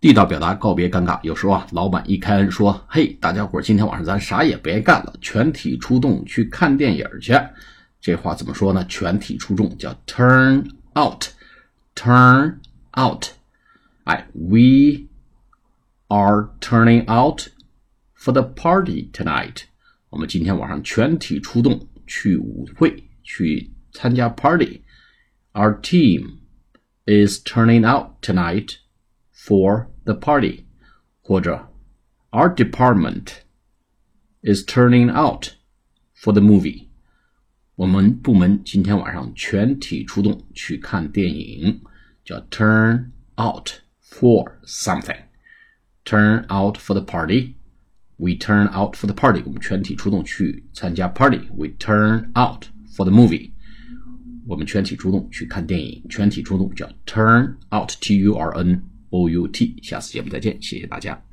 地道表达告别尴尬。有时候啊，老板一开恩说：“嘿，大家伙今天晚上咱啥也别干了，全体出动去看电影去。”这话怎么说呢？全体出动叫 turn out，turn out。哎，we are turning out for the party tonight。我们今天晚上全体出动去舞会，去参加 party。Our team is turning out tonight for the party，或者 Our department is turning out for the movie。我们部门今天晚上全体出动去看电影，叫 turn out for something。turn out for the party。We turn out for the party。我们全体出动去参加 party。We turn out for the movie。我们全体出动去看电影，全体出动叫 turn out，T U R N O U T。下次节目再见，谢谢大家。